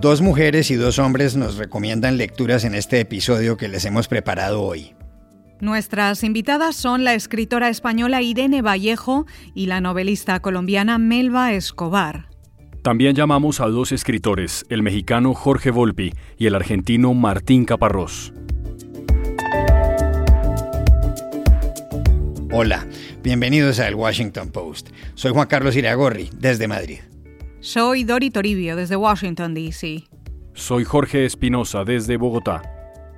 Dos mujeres y dos hombres nos recomiendan lecturas en este episodio que les hemos preparado hoy. Nuestras invitadas son la escritora española Irene Vallejo y la novelista colombiana Melba Escobar. También llamamos a dos escritores, el mexicano Jorge Volpi y el argentino Martín Caparrós. Hola, bienvenidos a El Washington Post. Soy Juan Carlos Iragorri, desde Madrid. Soy Dori Toribio, desde Washington, D.C. Soy Jorge Espinosa, desde Bogotá.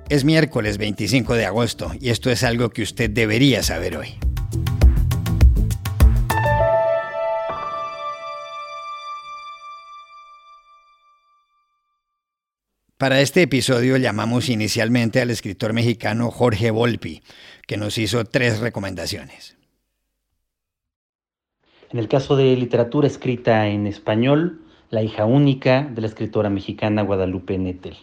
Es miércoles 25 de agosto y esto es algo que usted debería saber hoy. Para este episodio llamamos inicialmente al escritor mexicano Jorge Volpi, que nos hizo tres recomendaciones. En el caso de literatura escrita en español, La hija única de la escritora mexicana Guadalupe Nettel.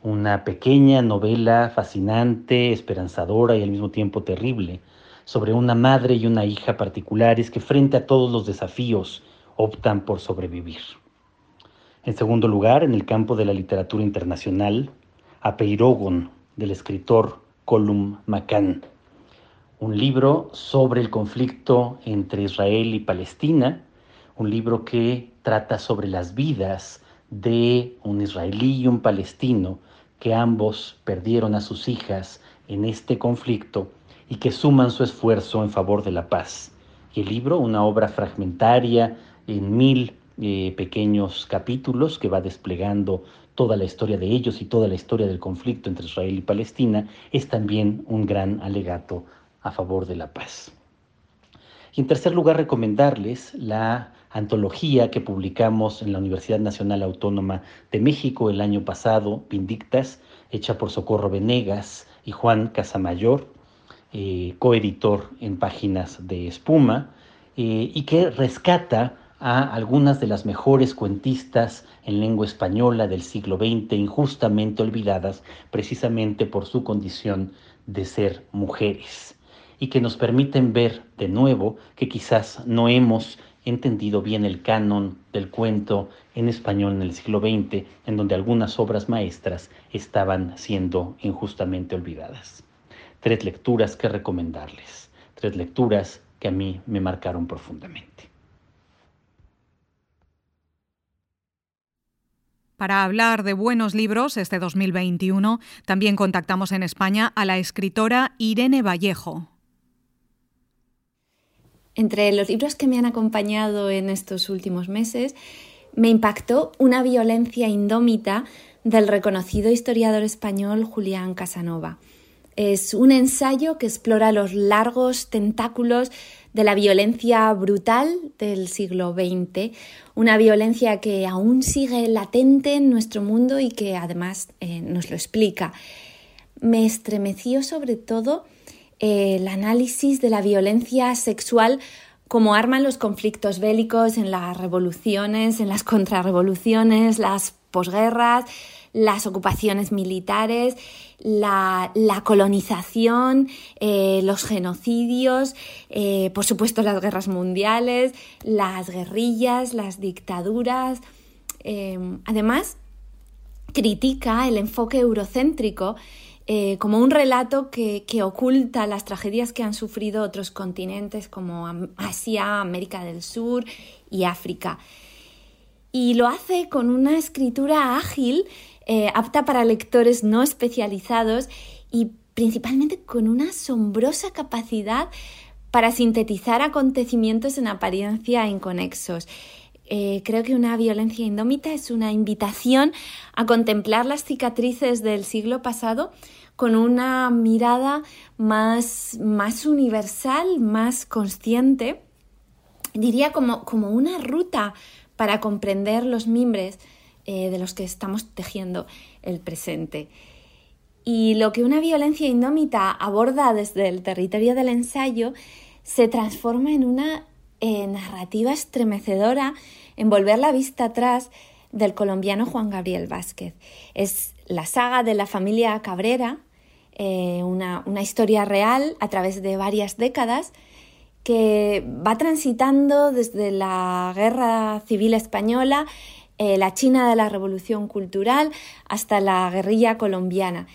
Una pequeña novela fascinante, esperanzadora y al mismo tiempo terrible, sobre una madre y una hija particulares que frente a todos los desafíos optan por sobrevivir. En segundo lugar, en el campo de la literatura internacional, Apeirogon, del escritor Colum McCann. Un libro sobre el conflicto entre Israel y Palestina, un libro que trata sobre las vidas de un israelí y un palestino que ambos perdieron a sus hijas en este conflicto y que suman su esfuerzo en favor de la paz. El libro, una obra fragmentaria en mil eh, pequeños capítulos que va desplegando toda la historia de ellos y toda la historia del conflicto entre Israel y Palestina, es también un gran alegato a favor de la paz. Y en tercer lugar, recomendarles la antología que publicamos en la Universidad Nacional Autónoma de México el año pasado, Vindictas, hecha por Socorro Venegas y Juan Casamayor, eh, coeditor en Páginas de Espuma, eh, y que rescata a algunas de las mejores cuentistas en lengua española del siglo XX, injustamente olvidadas precisamente por su condición de ser mujeres, y que nos permiten ver de nuevo que quizás no hemos entendido bien el canon del cuento en español en el siglo XX, en donde algunas obras maestras estaban siendo injustamente olvidadas. Tres lecturas que recomendarles, tres lecturas que a mí me marcaron profundamente. Para hablar de buenos libros este 2021, también contactamos en España a la escritora Irene Vallejo. Entre los libros que me han acompañado en estos últimos meses, me impactó Una violencia indómita del reconocido historiador español Julián Casanova. Es un ensayo que explora los largos tentáculos de la violencia brutal del siglo XX, una violencia que aún sigue latente en nuestro mundo y que además eh, nos lo explica. Me estremeció sobre todo el análisis de la violencia sexual como arma en los conflictos bélicos, en las revoluciones, en las contrarrevoluciones, las posguerras, las ocupaciones militares, la, colonización, eh, los genocidios, eh, por supuesto las guerras mundiales, las guerrillas, las dictaduras. Em, además, critica el enfoque eurocéntrico eh, como un relato que, oculta las tragedias que han sufrido otros continentes como Asia, América del Sur y África. Y lo hace con una escritura ágil eh, apta para lectores no especializados y principalmente con una asombrosa capacidad para sintetizar acontecimientos en apariencia inconexos. Eh, creo que una violencia indómita es una invitación a contemplar las cicatrices del siglo pasado con una mirada más, más universal, más consciente, diría como, como una ruta para comprender los mimbres eh, de los que estamos tejiendo el presente. Y lo que una violencia indómita aborda desde el territorio del ensayo se transforma en una eh, narrativa estremecedora en volver la vista atrás del colombiano Juan Gabriel Vázquez. Es la saga de la familia Cabrera, eh, una, historia real a través de varias décadas que va transitando desde la Guerra Civil Española eh, la China de la Revolución Cultural hasta la guerrilla colombiana.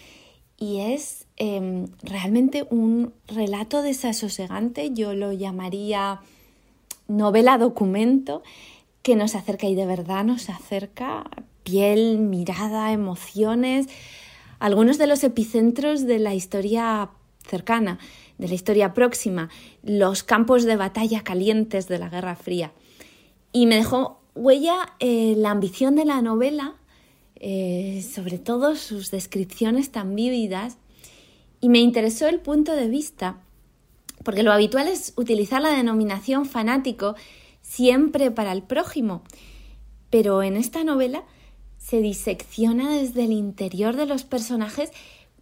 Y es em, realmente un relato desasosegante, yo lo llamaría novela documento, que nos acerca y de verdad nos acerca. Piel, mirada, emociones, algunos de los epicentros de la historia cercana, de la historia próxima, los campos de batalla calientes de la Guerra Fría. Y me dejó huella eh, la ambición de la novela, eh, sobre todo sus descripciones tan vívidas, y me interesó el punto de vista, porque lo habitual es utilizar la denominación fanático siempre para el prójimo, pero en esta novela se disecciona desde el interior de los personajes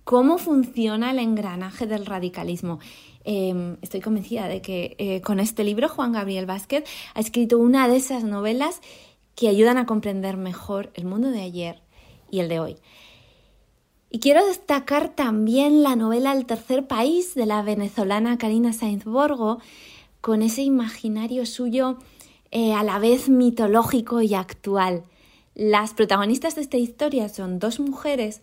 cómo funciona el engranaje del radicalismo. Em, estoy convencida de que eh, con este libro Juan Gabriel Vázquez ha escrito una de esas novelas que ayudan a comprender mejor el mundo de ayer y el de hoy. Y quiero destacar también la novela El tercer país de la venezolana Karina Sainz Borgo, con ese imaginario suyo eh, a la vez mitológico y actual. Las protagonistas de esta historia son dos mujeres,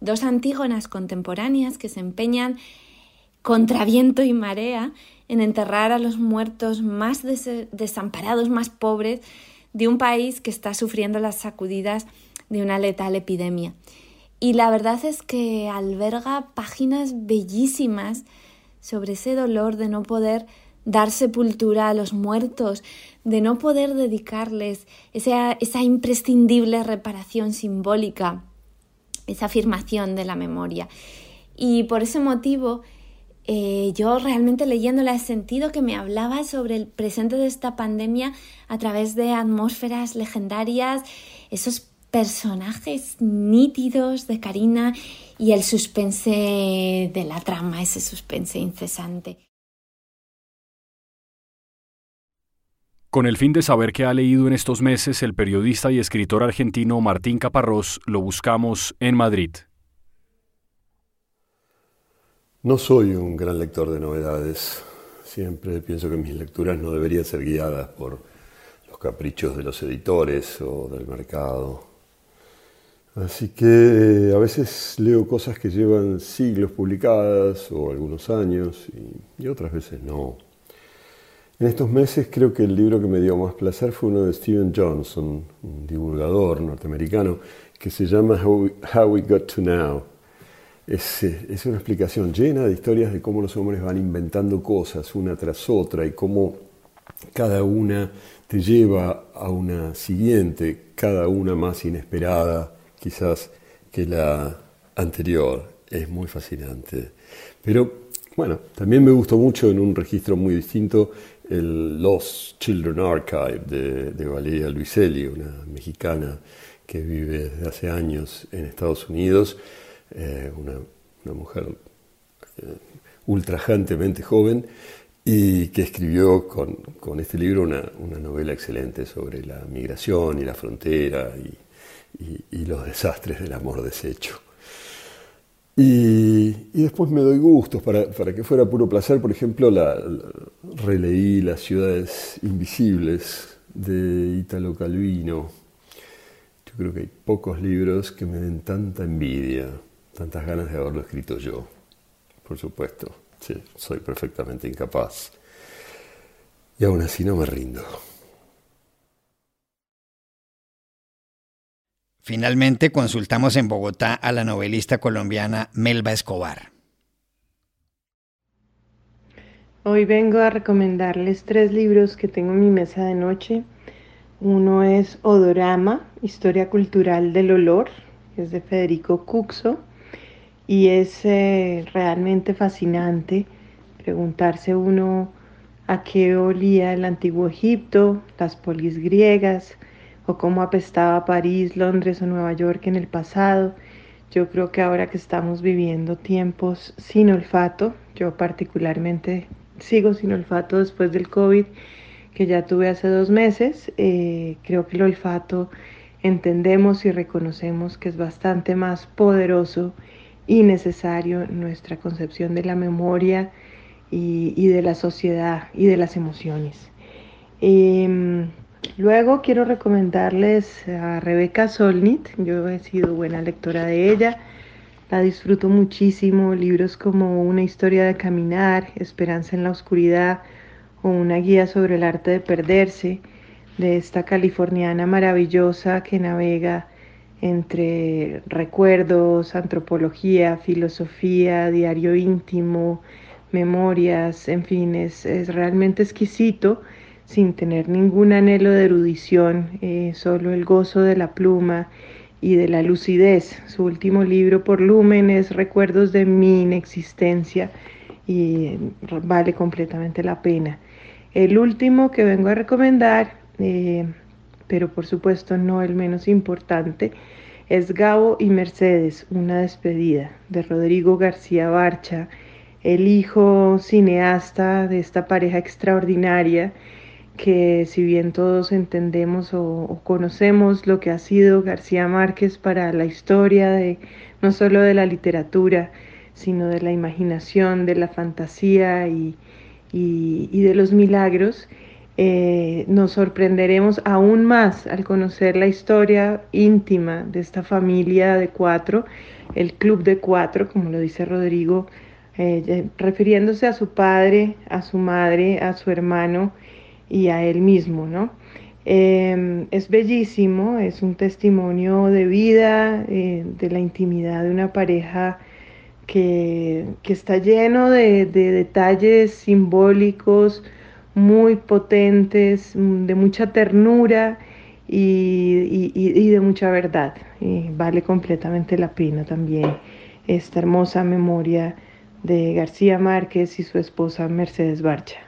dos antígonas contemporáneas que se empeñan contra viento y marea en enterrar a los muertos más desamparados, más pobres de un país que está sufriendo las sacudidas de una letal epidemia. Y la verdad es que alberga páginas bellísimas sobre ese dolor de no poder dar sepultura a los muertos, de no poder dedicarles esa, esa imprescindible reparación simbólica, esa afirmación de la memoria. Y por ese motivo, eh, yo realmente leyéndola he sentido que me hablaba sobre el presente de esta pandemia a través de atmósferas legendarias, esos personajes nítidos de Karina y el suspense de la trama, ese suspense incesante. Con el fin de saber qué ha leído en estos meses el periodista y escritor argentino Martín Caparrós, lo buscamos en Madrid. No soy un gran lector de novedades. Siempre pienso que mis lecturas no deberían ser guiadas por los caprichos de los editores o del mercado. Así que a veces leo cosas que llevan siglos publicadas o algunos años y, otras veces no. En estos meses creo que el libro que me dio más placer fue uno de Steven Johnson, un divulgador norteamericano, que se llama How We, Got to Now. Es, es, una explicación llena de historias de cómo los hombres van inventando cosas una tras otra y cómo cada una te lleva a una siguiente, cada una más inesperada quizás que la anterior. Es muy fascinante. Pero bueno, también me gustó mucho en un registro muy distinto el Lost Children Archive de, de Valeria Luiselli, una mexicana que vive desde hace años en Estados Unidos, eh, una, mujer eh, ultrajantemente joven y que escribió con, este libro una, novela excelente sobre la migración y la frontera y los desastres del amor deshecho. Y, después me doy gustos para, para, que fuera puro placer. Por ejemplo, la, releí Las ciudades invisibles de Italo Calvino. Yo creo que hay pocos libros que me den tanta envidia, tantas ganas de haberlo escrito yo. Por supuesto, sí, soy perfectamente incapaz. Y aún así no me rindo. Finalmente consultamos en Bogotá a la novelista colombiana Melba Escobar. Hoy vengo a recomendarles tres libros que tengo en mi mesa de noche. Uno es Odorama, Historia Cultural del Olor, es de Federico Cuxo y es eh, realmente fascinante preguntarse uno a qué olía el antiguo Egipto, las polis griegas, o cómo apestaba París, Londres o Nueva York en el pasado. Yo creo que ahora que estamos viviendo tiempos sin olfato, yo particularmente sigo sin olfato después del COVID que ya tuve hace dos meses, eh, creo que el olfato entendemos y reconocemos que es bastante más poderoso y necesario en nuestra concepción de la memoria y, de la sociedad y de las emociones. Em, Luego quiero recomendarles a Rebeca Solnit, yo he sido buena lectora de ella, la disfruto muchísimo, libros como Una historia de caminar, Esperanza en la oscuridad o Una guía sobre el arte de perderse, de esta californiana maravillosa que navega entre recuerdos, antropología, filosofía, diario íntimo, memorias, en fin, es, realmente exquisito sin tener ningún anhelo de erudición, eh, solo el gozo de la pluma y de la lucidez. Su último libro por Lumen es Recuerdos de mi inexistencia y vale completamente la pena. El último que vengo a recomendar, eh, pero por supuesto no el menos importante, es Gabo y Mercedes, una despedida de Rodrigo García Barcha, el hijo cineasta de esta pareja extraordinaria que si bien todos entendemos o, conocemos lo que ha sido García Márquez para la historia de no solo de la literatura, sino de la imaginación, de la fantasía y, de los milagros, eh, nos sorprenderemos aún más al conocer la historia íntima de esta familia de cuatro, el club de cuatro, como lo dice Rodrigo, eh, refiriéndose a su padre, a su madre, a su hermano, y a él mismo, ¿no? Em, es bellísimo, es un testimonio de vida, eh, de la intimidad de una pareja que, está lleno de, detalles simbólicos muy potentes, mm, de mucha ternura y, de mucha verdad. Y vale completamente la pena también esta hermosa memoria de García Márquez y su esposa Mercedes Barcha.